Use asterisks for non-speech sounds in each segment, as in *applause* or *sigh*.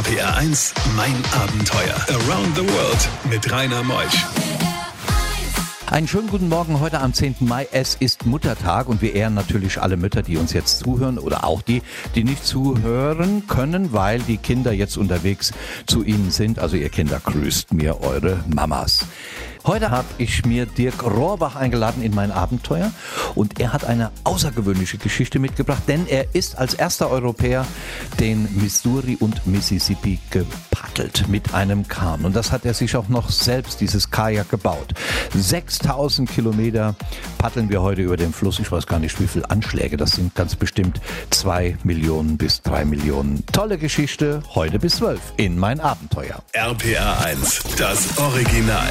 RPR 1, mein Abenteuer. Around the World mit Rainer Meusch. Einen schönen guten Morgen heute am 10. Mai. Es ist Muttertag und wir ehren natürlich alle Mütter, die uns jetzt zuhören oder auch die, die nicht zuhören können, weil die Kinder jetzt unterwegs zu ihnen sind. Also ihr Kinder grüßt mir eure Mamas. Heute habe ich mir Dirk Rohrbach eingeladen in mein Abenteuer und er hat eine außergewöhnliche Geschichte mitgebracht, denn er ist als erster Europäer den Missouri und Mississippi gepaddelt mit einem Kahn. Und das hat er sich auch noch selbst, dieses Kajak, gebaut. 6000 Kilometer paddeln wir heute über den Fluss. Ich weiß gar nicht, wie viele Anschläge. Das sind ganz bestimmt zwei Millionen bis drei Millionen. Tolle Geschichte, heute bis zwölf in mein Abenteuer. RPR 1, das Original.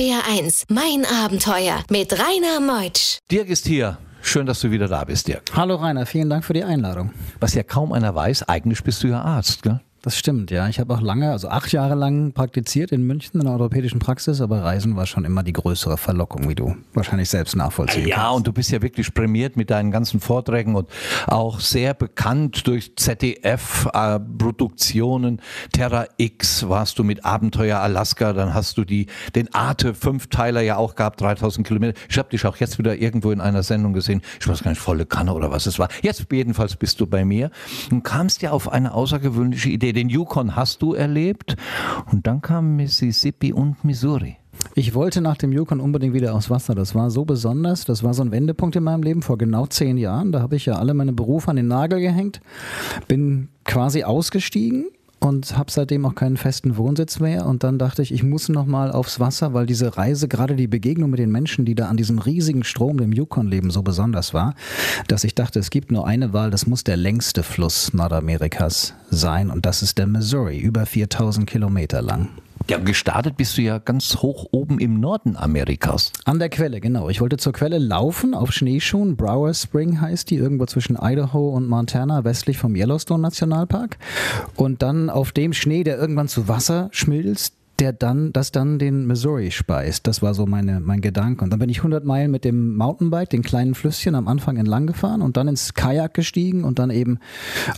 RPR1, mein Abenteuer mit Rainer Meutsch. Dirk ist hier. Schön, dass du wieder da bist, Dirk. Hallo Rainer, vielen Dank für die Einladung. Was ja kaum einer weiß, eigentlich bist du ja Arzt, gell? Das stimmt, ja. Ich habe auch lange, also acht Jahre lang praktiziert in München in der orthopädischen Praxis, aber Reisen war schon immer die größere Verlockung, wie du wahrscheinlich selbst nachvollziehen Ja, kannst. und du bist ja wirklich prämiert mit deinen ganzen Vorträgen und auch sehr bekannt durch ZDF-Produktionen. Terra X warst du mit Abenteuer Alaska, dann hast du die, den Arte Fünfteiler ja auch gehabt, 3000 Kilometer. Ich habe dich auch jetzt wieder irgendwo in einer Sendung gesehen. Ich weiß gar nicht, volle Kanne oder was es war. Jetzt jedenfalls bist du bei mir und kamst ja auf eine außergewöhnliche Idee. Den Yukon hast du erlebt und dann kam Mississippi und Missouri. Ich wollte nach dem Yukon unbedingt wieder aufs Wasser. Das war so besonders. Das war so ein Wendepunkt in meinem Leben vor genau zehn Jahren. Da habe ich ja alle meine Berufe an den Nagel gehängt, bin quasi ausgestiegen und habe seitdem auch keinen festen Wohnsitz mehr. Und dann dachte ich, ich muss noch mal aufs Wasser, weil diese Reise, gerade die Begegnung mit den Menschen, die da an diesem riesigen Strom, dem Yukon leben, so besonders war, dass ich dachte, es gibt nur eine Wahl, das muss der längste Fluss Nordamerikas sein. Und das ist der Missouri, über 4000 Kilometer lang. Ja, gestartet bist du ja ganz hoch oben im Norden Amerikas. An der Quelle, genau. Ich wollte zur Quelle laufen auf Schneeschuhen. Brower Spring heißt die, irgendwo zwischen Idaho und Montana, westlich vom Yellowstone Nationalpark. Und dann auf dem Schnee, der irgendwann zu Wasser schmilzt, der dann, das dann den Missouri speist. Das war so meine, mein Gedanke. Und dann bin ich 100 Meilen mit dem Mountainbike, den kleinen Flüsschen am Anfang entlang gefahren und dann ins Kajak gestiegen und dann eben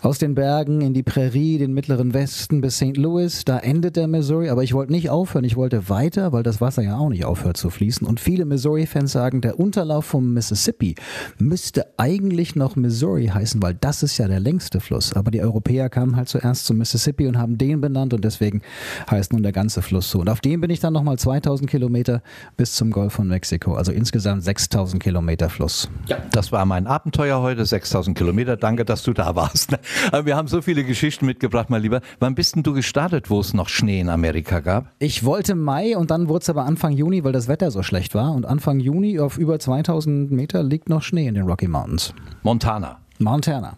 aus den Bergen in die Prärie, den mittleren Westen bis St. Louis. Da endet der Missouri, aber ich wollte nicht aufhören. Ich wollte weiter, weil das Wasser ja auch nicht aufhört zu fließen. Und viele Missouri-Fans sagen, der Unterlauf vom Mississippi müsste eigentlich noch Missouri heißen, weil das ist ja der längste Fluss. Aber die Europäer kamen halt zuerst zum Mississippi und haben den benannt und deswegen heißt nun der ganze Fluss so. Und auf dem bin ich dann nochmal 2000 Kilometer bis zum Golf von Mexiko. Also insgesamt 6000 Kilometer Fluss. Ja, das war mein Abenteuer heute, 6000 Kilometer. Danke, dass du da warst. *laughs* Aber wir haben so viele Geschichten mitgebracht, mein Lieber. Wann bist denn du gestartet, wo es noch Schnee in Amerika gab? Ich wollte Mai und dann wurde es aber Anfang Juni, weil das Wetter so schlecht war. Und Anfang Juni auf über 2000 Meter liegt noch Schnee in den Rocky Mountains. Montana. Montana.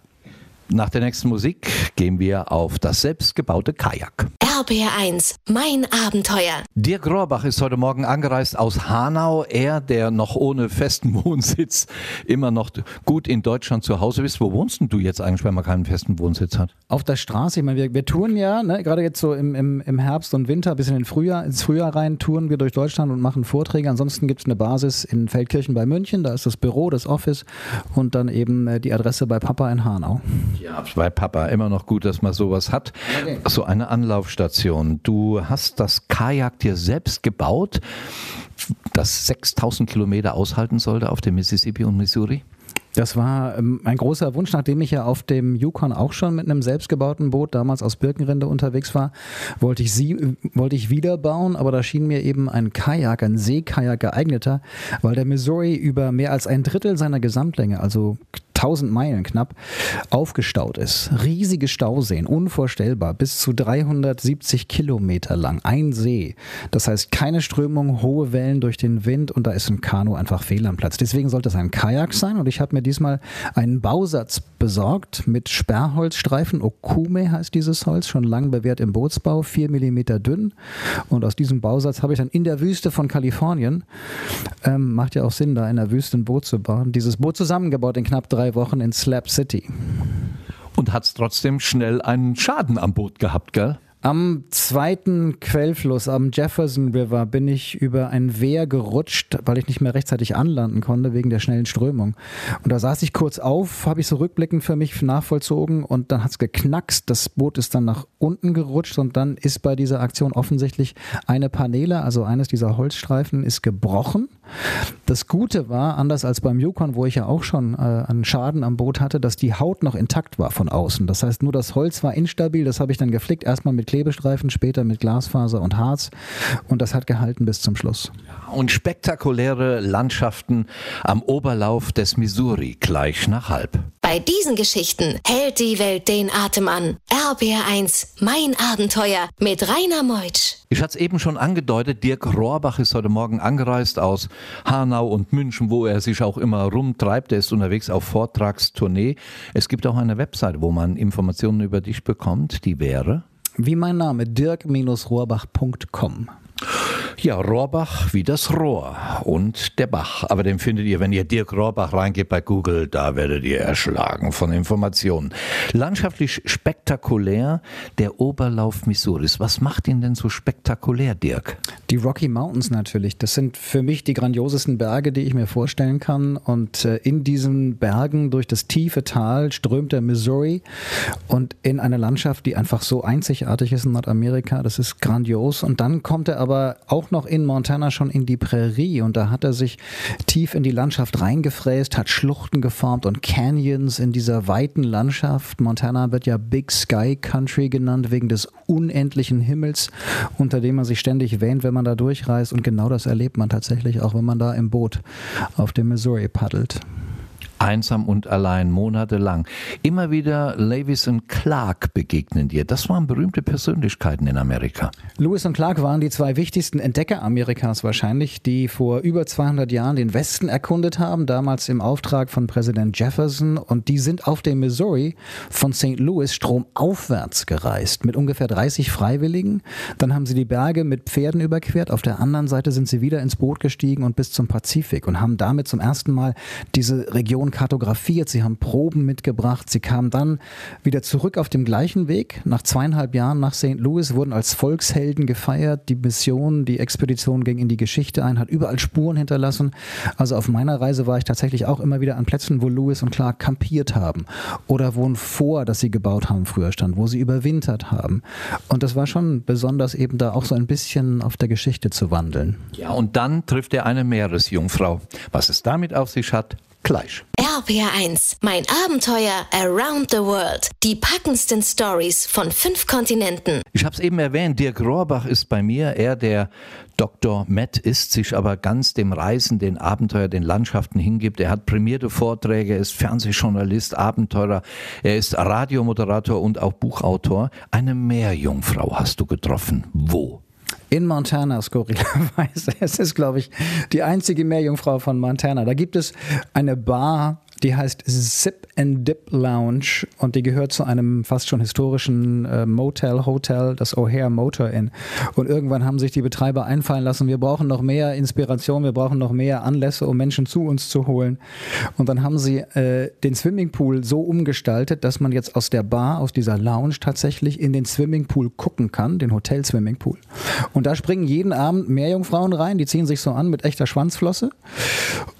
Nach der nächsten Musik gehen wir auf das selbstgebaute Kajak. RPR 1, mein Abenteuer. Dirk Rohrbach ist heute Morgen angereist aus Hanau. Er, der noch ohne festen *laughs* Wohnsitz immer noch gut in Deutschland zu Hause ist. Wo wohnst denn du jetzt eigentlich, wenn man keinen festen Wohnsitz hat? Auf der Straße, ich meine, wir, wir touren ja, ne, gerade jetzt so im, im, im Herbst und Winter, bis in den Frühjahr, ins Frühjahr rein, touren wir durch Deutschland und machen Vorträge. Ansonsten gibt es eine Basis in Feldkirchen bei München, da ist das Büro, das Office und dann eben äh, die Adresse bei Papa in Hanau. Ja, bei Papa immer noch gut, dass man sowas hat. So eine Anlaufstation. Du hast das Kajak dir selbst gebaut, das 6000 Kilometer aushalten sollte auf dem Mississippi und Missouri? Das war ähm, ein großer Wunsch, nachdem ich ja auf dem Yukon auch schon mit einem selbstgebauten Boot damals aus Birkenrinde unterwegs war, wollte ich sie, äh, wollte ich wieder bauen, aber da schien mir eben ein Kajak, ein Seekajak geeigneter, weil der Missouri über mehr als ein Drittel seiner Gesamtlänge, also 1000 Meilen knapp, aufgestaut ist. Riesige Stauseen, unvorstellbar, bis zu 370 Kilometer lang, ein See. Das heißt, keine Strömung, hohe Wellen durch den Wind und da ist ein Kanu einfach fehl am Platz. Deswegen sollte es ein Kajak sein und ich habe mir diesmal einen Bausatz besorgt mit Sperrholzstreifen. Okume heißt dieses Holz, schon lang bewährt im Bootsbau, 4 Millimeter dünn. Und aus diesem Bausatz habe ich dann in der Wüste von Kalifornien, ähm, macht ja auch Sinn, da in der Wüste ein Boot zu bauen, dieses Boot zusammengebaut in knapp drei Wochen in Slab City. Und hat trotzdem schnell einen Schaden am Boot gehabt, gell? Am zweiten Quellfluss, am Jefferson River, bin ich über ein Wehr gerutscht, weil ich nicht mehr rechtzeitig anlanden konnte wegen der schnellen Strömung. Und da saß ich kurz auf, habe ich so rückblickend für mich nachvollzogen und dann hat es geknackst. Das Boot ist dann nach unten gerutscht und dann ist bei dieser Aktion offensichtlich eine Paneele, also eines dieser Holzstreifen, ist gebrochen. Das Gute war, anders als beim Yukon, wo ich ja auch schon äh, einen Schaden am Boot hatte, dass die Haut noch intakt war von außen. Das heißt, nur das Holz war instabil, das habe ich dann geflickt, erstmal mit Klebestreifen, später mit Glasfaser und Harz und das hat gehalten bis zum Schluss. Und spektakuläre Landschaften am Oberlauf des Missouri gleich nach halb. Bei diesen Geschichten hält die Welt den Atem an. RBR1, mein Abenteuer mit Rainer Meutsch. Ich hatte es eben schon angedeutet, Dirk Rohrbach ist heute Morgen angereist aus Hanau und München, wo er sich auch immer rumtreibt. Er ist unterwegs auf Vortragstournee. Es gibt auch eine Webseite, wo man Informationen über dich bekommt. Die wäre? Wie mein Name, dirk-rohrbach.com. Ja, Rohrbach wie das Rohr und der Bach. Aber den findet ihr, wenn ihr Dirk Rohrbach reingebt bei Google, da werdet ihr erschlagen von Informationen. Landschaftlich spektakulär der Oberlauf Missouris. Was macht ihn denn so spektakulär, Dirk? Die Rocky Mountains natürlich. Das sind für mich die grandiosesten Berge, die ich mir vorstellen kann. Und äh, in diesen Bergen durch das tiefe Tal strömt der Missouri und in eine Landschaft, die einfach so einzigartig ist in Nordamerika. Das ist grandios. Und dann kommt er aber auch noch in Montana schon in die Prärie. Und da hat er sich tief in die Landschaft reingefräst, hat Schluchten geformt und Canyons in dieser weiten Landschaft. Montana wird ja Big Sky Country genannt wegen des unendlichen Himmels, unter dem man sich ständig wähnt, wenn man da durchreist. Und genau das erlebt man tatsächlich auch, wenn man da im Boot auf dem Missouri paddelt einsam und allein, monatelang. Immer wieder Lewis und Clark begegnen dir. Das waren berühmte Persönlichkeiten in Amerika. Lewis und Clark waren die zwei wichtigsten Entdecker Amerikas wahrscheinlich, die vor über 200 Jahren den Westen erkundet haben, damals im Auftrag von Präsident Jefferson. Und die sind auf dem Missouri von St. Louis stromaufwärts gereist mit ungefähr 30 Freiwilligen. Dann haben sie die Berge mit Pferden überquert. Auf der anderen Seite sind sie wieder ins Boot gestiegen und bis zum Pazifik und haben damit zum ersten Mal diese Region kartografiert, sie haben Proben mitgebracht, sie kamen dann wieder zurück auf dem gleichen Weg. Nach zweieinhalb Jahren nach St. Louis wurden als Volkshelden gefeiert. Die Mission, die Expedition ging in die Geschichte ein, hat überall Spuren hinterlassen. Also auf meiner Reise war ich tatsächlich auch immer wieder an Plätzen, wo Lewis und Clark kampiert haben oder wo ein Vor, das sie gebaut haben, früher stand, wo sie überwintert haben. Und das war schon besonders eben da auch so ein bisschen auf der Geschichte zu wandeln. Ja, und dann trifft er eine Meeresjungfrau. Was es damit auf sich hat, gleich. RPR1, mein Abenteuer Around the World. Die packendsten Stories von fünf Kontinenten. Ich habe es eben erwähnt, Dirk Rohrbach ist bei mir. Er, der Dr. Matt ist, sich aber ganz dem Reisen, den Abenteuer, den Landschaften hingibt. Er hat prämierte Vorträge, ist Fernsehjournalist, Abenteurer, er ist Radiomoderator und auch Buchautor. Eine Meerjungfrau hast du getroffen. Wo? In Montana, skurrilerweise. *laughs* Es ist, glaube ich, die einzige Meerjungfrau von Montana. Da gibt es eine Bar die heißt Zip and Dip Lounge und die gehört zu einem fast schon historischen äh, Motel, Hotel, das O'Hare Motor Inn. Und irgendwann haben sich die Betreiber einfallen lassen, wir brauchen noch mehr Inspiration, wir brauchen noch mehr Anlässe, um Menschen zu uns zu holen. Und dann haben sie äh, den Swimmingpool so umgestaltet, dass man jetzt aus der Bar, aus dieser Lounge tatsächlich in den Swimmingpool gucken kann, den Hotel Swimmingpool. Und da springen jeden Abend Meerjungfrauen rein, die ziehen sich so an mit echter Schwanzflosse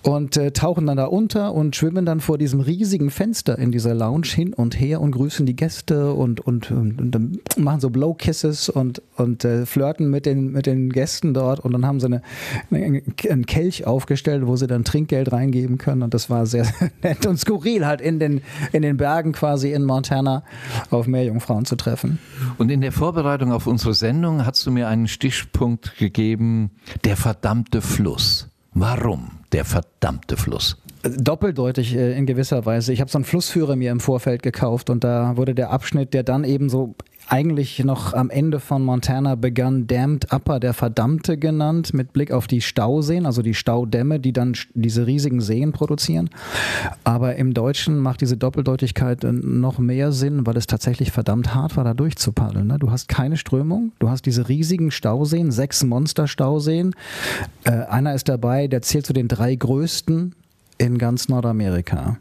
und äh, tauchen dann da unter und schwimmen dann dann vor diesem riesigen Fenster in dieser Lounge hin und her und grüßen die Gäste und, und, und, und machen so Blow-Kisses und, und äh, flirten mit den, mit den Gästen dort. Und dann haben sie eine, eine, einen Kelch aufgestellt, wo sie dann Trinkgeld reingeben können. Und das war sehr, *laughs* sehr nett und skurril, halt in den, in den Bergen quasi in Montana auf Meerjungfrauen zu treffen. Und in der Vorbereitung auf unsere Sendung hast du mir einen Stichpunkt gegeben, der verdammte Fluss. Warum der verdammte Fluss? Doppeldeutig äh, in gewisser Weise. Ich habe so einen Flussführer mir im Vorfeld gekauft und da wurde der Abschnitt, der dann eben so eigentlich noch am Ende von Montana begann, Damned Upper, der Verdammte genannt, mit Blick auf die Stauseen, also die Staudämme, die dann diese riesigen Seen produzieren. Aber im Deutschen macht diese Doppeldeutigkeit äh, noch mehr Sinn, weil es tatsächlich verdammt hart war, da durchzupaddeln. Ne? Du hast keine Strömung, du hast diese riesigen Stauseen, sechs Monsterstauseen. Äh, einer ist dabei, der zählt zu den drei größten in ganz Nordamerika.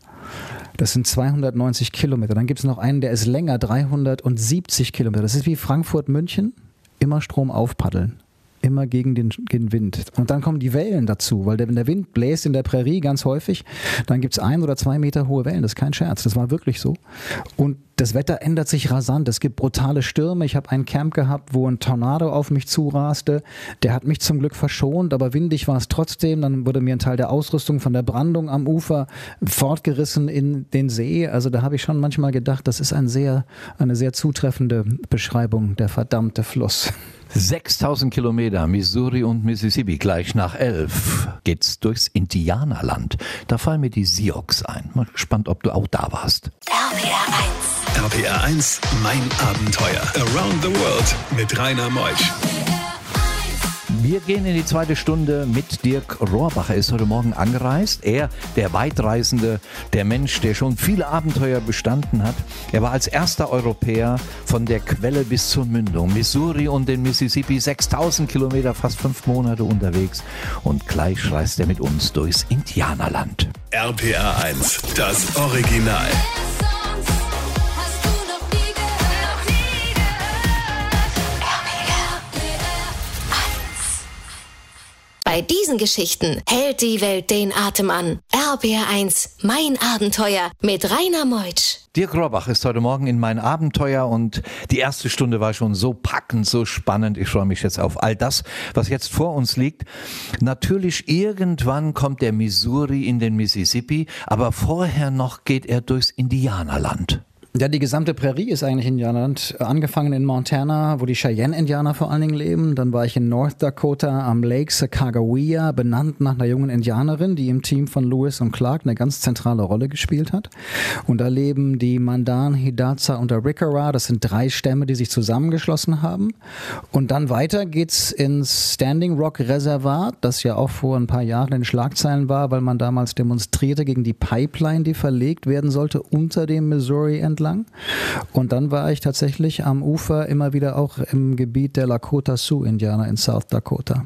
Das sind 290 Kilometer. Dann gibt es noch einen, der ist länger, 370 Kilometer. Das ist wie Frankfurt-München, immer Strom aufpaddeln immer gegen den, gegen den Wind. Und dann kommen die Wellen dazu, weil der, wenn der Wind bläst in der Prärie ganz häufig, dann gibt es ein oder zwei Meter hohe Wellen. Das ist kein Scherz, das war wirklich so. Und das Wetter ändert sich rasant. Es gibt brutale Stürme. Ich habe ein Camp gehabt, wo ein Tornado auf mich zuraste. Der hat mich zum Glück verschont, aber windig war es trotzdem. Dann wurde mir ein Teil der Ausrüstung von der Brandung am Ufer fortgerissen in den See. Also da habe ich schon manchmal gedacht, das ist ein sehr, eine sehr zutreffende Beschreibung, der verdammte Fluss. 6000 Kilometer, Missouri und Mississippi, gleich nach elf geht's durchs Indianerland. Da fallen mir die Sioux ein. Mal gespannt, ob du auch da warst. RPR 1. RPR 1, mein Abenteuer. Around the World mit Rainer Meusch. Wir gehen in die zweite Stunde mit Dirk Rohrbach. Er ist heute Morgen angereist. Er, der Weitreisende, der Mensch, der schon viele Abenteuer bestanden hat. Er war als erster Europäer von der Quelle bis zur Mündung, Missouri und den Mississippi, 6000 Kilometer, fast fünf Monate unterwegs. Und gleich reist er mit uns durchs Indianerland. RPR 1, das Original. Bei diesen Geschichten hält die Welt den Atem an. RBR1, mein Abenteuer mit Rainer Meutsch. Dirk Rohrbach ist heute Morgen in mein Abenteuer und die erste Stunde war schon so packend, so spannend. Ich freue mich jetzt auf all das, was jetzt vor uns liegt. Natürlich, irgendwann kommt der Missouri in den Mississippi, aber vorher noch geht er durchs Indianerland. Ja, die gesamte Prärie ist eigentlich Indianerland. Angefangen in Montana, wo die Cheyenne-Indianer vor allen Dingen leben. Dann war ich in North Dakota am Lake Sacagawea, benannt nach einer jungen Indianerin, die im Team von Lewis und Clark eine ganz zentrale Rolle gespielt hat. Und da leben die Mandan, Hidatsa und Arikara. Das sind drei Stämme, die sich zusammengeschlossen haben. Und dann weiter geht's ins Standing Rock Reservat, das ja auch vor ein paar Jahren in Schlagzeilen war, weil man damals demonstrierte gegen die Pipeline, die verlegt werden sollte unter dem Missouri entlang entlang. Und dann war ich tatsächlich am Ufer immer wieder auch im Gebiet der Lakota Sioux Indianer in South Dakota.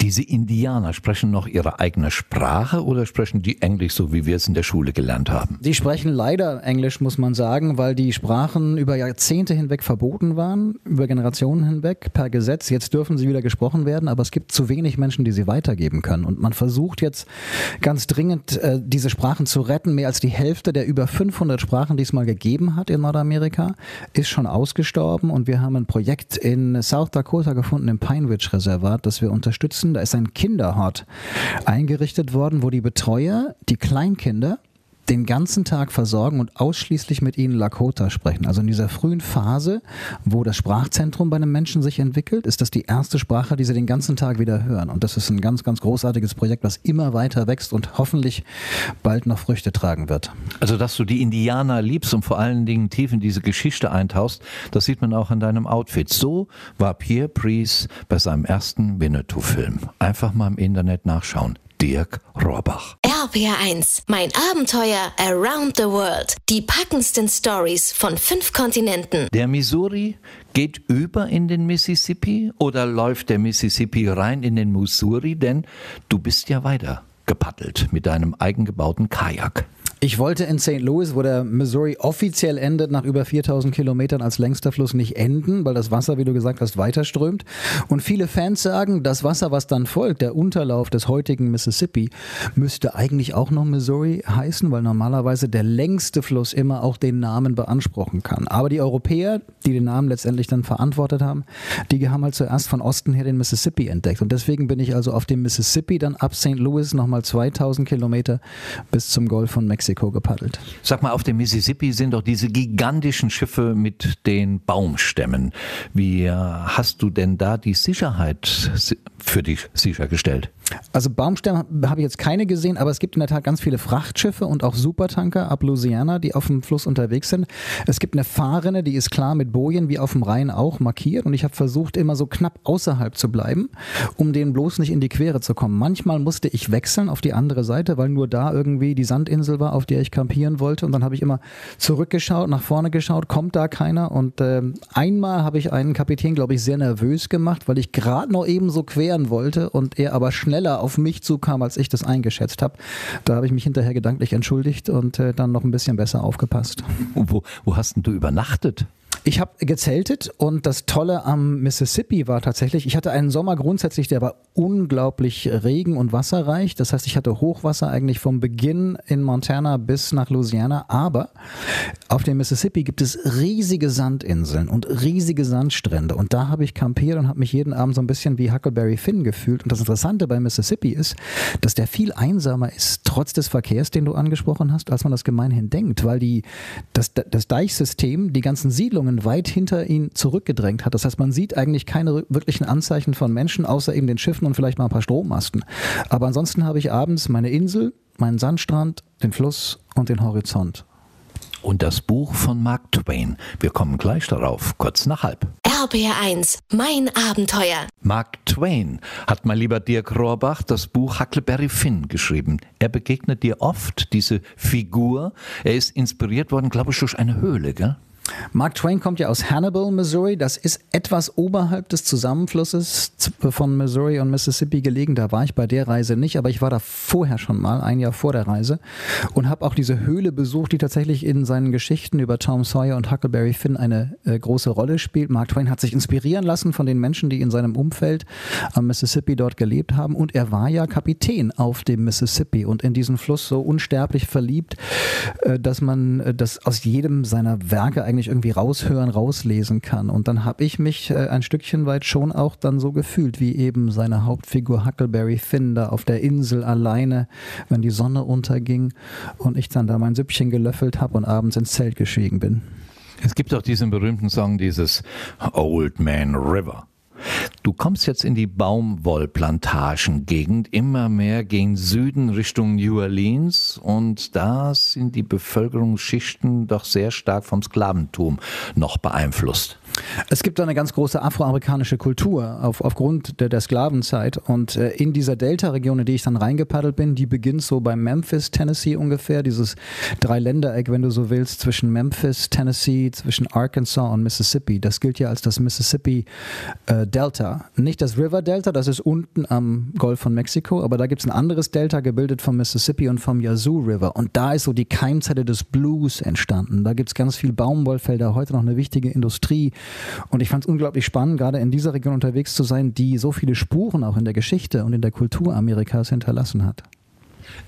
Diese Indianer sprechen noch ihre eigene Sprache oder sprechen die Englisch so, wie wir es in der Schule gelernt haben? Die sprechen leider Englisch, muss man sagen, weil die Sprachen über Jahrzehnte hinweg verboten waren, über Generationen hinweg per Gesetz. Jetzt dürfen sie wieder gesprochen werden, aber es gibt zu wenig Menschen, die sie weitergeben können. Und man versucht jetzt ganz dringend, äh, diese Sprachen zu retten. Mehr als die Hälfte der über 500 Sprachen, die es mal gegeben hat in Nordamerika, ist schon ausgestorben. Und wir haben ein Projekt in South Dakota gefunden, im Pine Ridge Reservat, das wir unterstützen da ist ein Kinderhort eingerichtet worden, wo die Betreuer die Kleinkinder den ganzen Tag versorgen und ausschließlich mit ihnen Lakota sprechen. Also in dieser frühen Phase, wo das Sprachzentrum bei einem Menschen sich entwickelt, ist das die erste Sprache, die sie den ganzen Tag wieder hören. Und das ist ein ganz, ganz großartiges Projekt, was immer weiter wächst und hoffentlich bald noch Früchte tragen wird. Also, dass du die Indianer liebst und vor allen Dingen tief in diese Geschichte eintauchst, das sieht man auch in deinem Outfit. So war Pierre Priest bei seinem ersten Winnetou-Film. Einfach mal im Internet nachschauen. Dirk Rohrbach. RPR1, mein Abenteuer Around the World. Die packendsten Stories von fünf Kontinenten. Der Missouri geht über in den Mississippi oder läuft der Mississippi rein in den Missouri? Denn du bist ja weiter gepaddelt mit deinem eigengebauten Kajak. Ich wollte in St. Louis, wo der Missouri offiziell endet, nach über 4000 Kilometern als längster Fluss nicht enden, weil das Wasser, wie du gesagt hast, weiter strömt. Und viele Fans sagen, das Wasser, was dann folgt, der Unterlauf des heutigen Mississippi, müsste eigentlich auch noch Missouri heißen, weil normalerweise der längste Fluss immer auch den Namen beanspruchen kann. Aber die Europäer, die den Namen letztendlich dann verantwortet haben, die haben halt zuerst von Osten her den Mississippi entdeckt. Und deswegen bin ich also auf dem Mississippi dann ab St. Louis nochmal 2000 Kilometer bis zum Golf von Mexiko Mexiko gepaddelt. Sag mal, auf dem Mississippi sind doch diese gigantischen Schiffe mit den Baumstämmen. Wie hast du denn da die Sicherheit für dich sichergestellt? Also Baumstämme habe ich jetzt keine gesehen, aber es gibt in der Tat ganz viele Frachtschiffe und auch Supertanker ab Louisiana, die auf dem Fluss unterwegs sind. Es gibt eine Fahrrinne, die ist klar mit Bojen wie auf dem Rhein auch markiert und ich habe versucht, immer so knapp außerhalb zu bleiben, um denen bloß nicht in die Quere zu kommen. Manchmal musste ich wechseln auf die andere Seite, weil nur da irgendwie die Sandinsel war, auf der ich campieren wollte. Und dann habe ich immer zurückgeschaut, nach vorne geschaut, kommt da keiner. Und äh, einmal habe ich einen Kapitän, glaube ich, sehr nervös gemacht, weil ich gerade noch eben so queren wollte und er aber schneller auf mich zukam, als ich das eingeschätzt habe. Da habe ich mich hinterher gedanklich entschuldigt und äh, dann noch ein bisschen besser aufgepasst. Wo, wo hast denn du übernachtet? Ich habe gezeltet und das Tolle am Mississippi war tatsächlich, ich hatte einen Sommer grundsätzlich, der war unglaublich regen- und wasserreich. Das heißt, ich hatte Hochwasser eigentlich vom Beginn in Montana bis nach Louisiana. Aber auf dem Mississippi gibt es riesige Sandinseln und riesige Sandstrände. Und da habe ich kampiert und habe mich jeden Abend so ein bisschen wie Huckleberry Finn gefühlt. Und das Interessante bei Mississippi ist, dass der viel einsamer ist, trotz des Verkehrs, den du angesprochen hast, als man das gemeinhin denkt. Weil die, das, das Deichsystem, die ganzen Siedlungen, weit hinter ihn zurückgedrängt hat. Das heißt, man sieht eigentlich keine wirklichen Anzeichen von Menschen, außer eben den Schiffen und vielleicht mal ein paar Strommasten. Aber ansonsten habe ich abends meine Insel, meinen Sandstrand, den Fluss und den Horizont. Und das Buch von Mark Twain. Wir kommen gleich darauf, kurz nach halb. RBR1, mein Abenteuer. Mark Twain hat mein lieber Dirk Rohrbach das Buch Huckleberry Finn geschrieben. Er begegnet dir oft, diese Figur. Er ist inspiriert worden, glaube ich, durch eine Höhle, gell? Mark Twain kommt ja aus Hannibal, Missouri. Das ist etwas oberhalb des Zusammenflusses von Missouri und Mississippi gelegen. Da war ich bei der Reise nicht, aber ich war da vorher schon mal, ein Jahr vor der Reise, und habe auch diese Höhle besucht, die tatsächlich in seinen Geschichten über Tom Sawyer und Huckleberry Finn eine äh, große Rolle spielt. Mark Twain hat sich inspirieren lassen von den Menschen, die in seinem Umfeld am Mississippi dort gelebt haben. Und er war ja Kapitän auf dem Mississippi und in diesen Fluss so unsterblich verliebt, äh, dass man äh, das aus jedem seiner Werke eigentlich irgendwie raushören, rauslesen kann. Und dann habe ich mich äh, ein Stückchen weit schon auch dann so gefühlt, wie eben seine Hauptfigur Huckleberry Finn da auf der Insel alleine, wenn die Sonne unterging und ich dann da mein Süppchen gelöffelt habe und abends ins Zelt gestiegen bin. Es gibt auch diesen berühmten Song, dieses Old Man River. Du kommst jetzt in die Baumwollplantagengegend, immer mehr gegen Süden Richtung New Orleans und da sind die Bevölkerungsschichten doch sehr stark vom Sklaventum noch beeinflusst. Es gibt eine ganz große afroamerikanische Kultur auf, aufgrund der, der Sklavenzeit. Und äh, in dieser Delta-Region, in die ich dann reingepaddelt bin, die beginnt so bei Memphis, Tennessee ungefähr, dieses Dreiländereck, wenn du so willst, zwischen Memphis, Tennessee, zwischen Arkansas und Mississippi. Das gilt ja als das Mississippi äh, Delta. Nicht das River Delta, das ist unten am Golf von Mexiko, aber da gibt es ein anderes Delta, gebildet vom Mississippi und vom Yazoo River. Und da ist so die Keimzelle des Blues entstanden. Da gibt es ganz viel Baumwollfelder, heute noch eine wichtige Industrie. Und ich fand es unglaublich spannend, gerade in dieser Region unterwegs zu sein, die so viele Spuren auch in der Geschichte und in der Kultur Amerikas hinterlassen hat.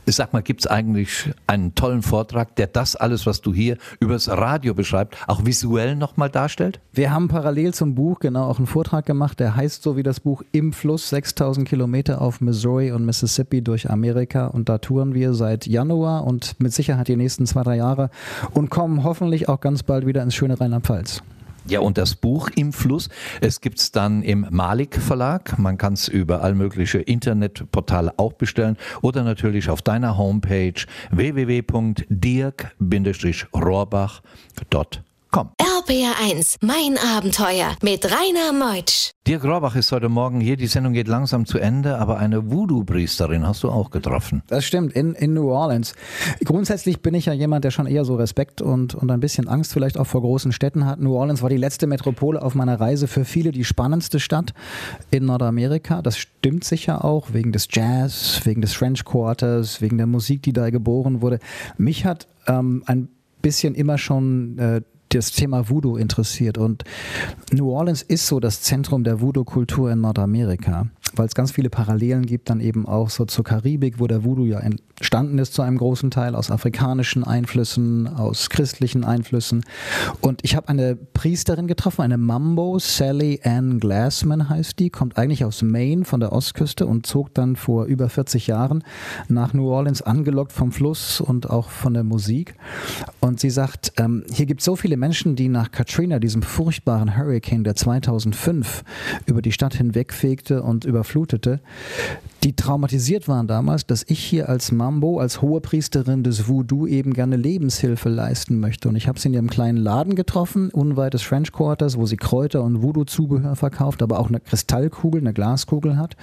Sag mal, gibt es eigentlich einen tollen Vortrag, der das alles, was du hier übers Radio beschreibst, auch visuell nochmal darstellt? Wir haben parallel zum Buch genau auch einen Vortrag gemacht, der heißt so wie das Buch Im Fluss 6000 Kilometer auf Missouri und Mississippi durch Amerika und da touren wir seit Januar und mit Sicherheit die nächsten zwei, drei Jahre und kommen hoffentlich auch ganz bald wieder ins schöne Rheinland-Pfalz. Ja, und das Buch im Fluss, es gibt's dann im Malik Verlag. Man kann es über all mögliche Internetportale auch bestellen oder natürlich auf deiner Homepage www.dirk-rohrbach.com komm. RPR1, mein Abenteuer mit Rainer Meutsch. Dirk Rohrbach ist heute Morgen hier. Die Sendung geht langsam zu Ende, aber eine Voodoo-Priesterin hast du auch getroffen. Das stimmt, in, in New Orleans. Grundsätzlich bin ich ja jemand, der schon eher so Respekt und, und ein bisschen Angst vielleicht auch vor großen Städten hat. New Orleans war die letzte Metropole auf meiner Reise. Für viele die spannendste Stadt in Nordamerika. Das stimmt sicher auch, wegen des Jazz, wegen des French Quarters, wegen der Musik, die da geboren wurde. Mich hat ähm, ein bisschen immer schon äh, das Thema Voodoo interessiert. Und New Orleans ist so das Zentrum der Voodoo-Kultur in Nordamerika, weil es ganz viele Parallelen gibt, dann eben auch so zur Karibik, wo der Voodoo ja entstanden ist zu einem großen Teil aus afrikanischen Einflüssen, aus christlichen Einflüssen. Und ich habe eine Priesterin getroffen, eine Mambo, Sally Ann Glassman heißt die, kommt eigentlich aus Maine von der Ostküste und zog dann vor über 40 Jahren nach New Orleans, angelockt vom Fluss und auch von der Musik. Und sie sagt, ähm, hier gibt es so viele Menschen, die nach Katrina, diesem furchtbaren Hurricane, der 2005 über die Stadt hinwegfegte und überflutete, die traumatisiert waren damals, dass ich hier als Mambo, als Hohepriesterin des Voodoo eben gerne Lebenshilfe leisten möchte. Und ich habe sie in ihrem kleinen Laden getroffen, unweit des French Quarters, wo sie Kräuter und Voodoo-Zubehör verkauft, aber auch eine Kristallkugel, eine Glaskugel hat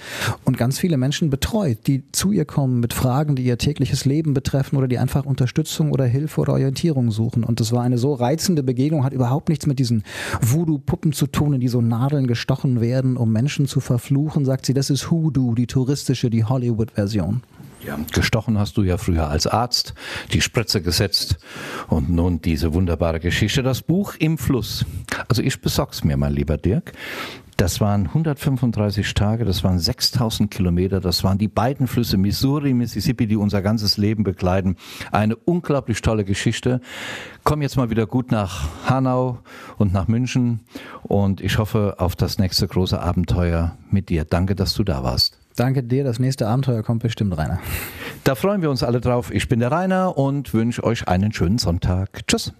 und ganz viele Menschen betreut, die zu ihr kommen mit Fragen, die ihr tägliches Leben betreffen oder die einfach Unterstützung oder Hilfe oder Orientierung suchen. Und das war eine so reizende Begegnung, hat überhaupt nichts mit diesen Voodoo-Puppen zu tun, in die so Nadeln gestochen werden, um Menschen zu verfluchen, sagt sie, das ist Hoodoo, die touristische, die Hollywood-Version. Ja, gestochen hast du ja früher als Arzt, die Spritze gesetzt und nun diese wunderbare Geschichte, das Buch im Fluss. Also ich besorg's mir, mein lieber Dirk. Das waren 135 Tage, das waren 6000 Kilometer, das waren die beiden Flüsse Missouri, Mississippi, die unser ganzes Leben begleiten. Eine unglaublich tolle Geschichte. Komm jetzt mal wieder gut nach Hanau und nach München und ich hoffe auf das nächste große Abenteuer mit dir. Danke, dass du da warst. Danke dir, das nächste Abenteuer kommt bestimmt, Rainer. Da freuen wir uns alle drauf. Ich bin der Rainer und wünsche euch einen schönen Sonntag. Tschüss.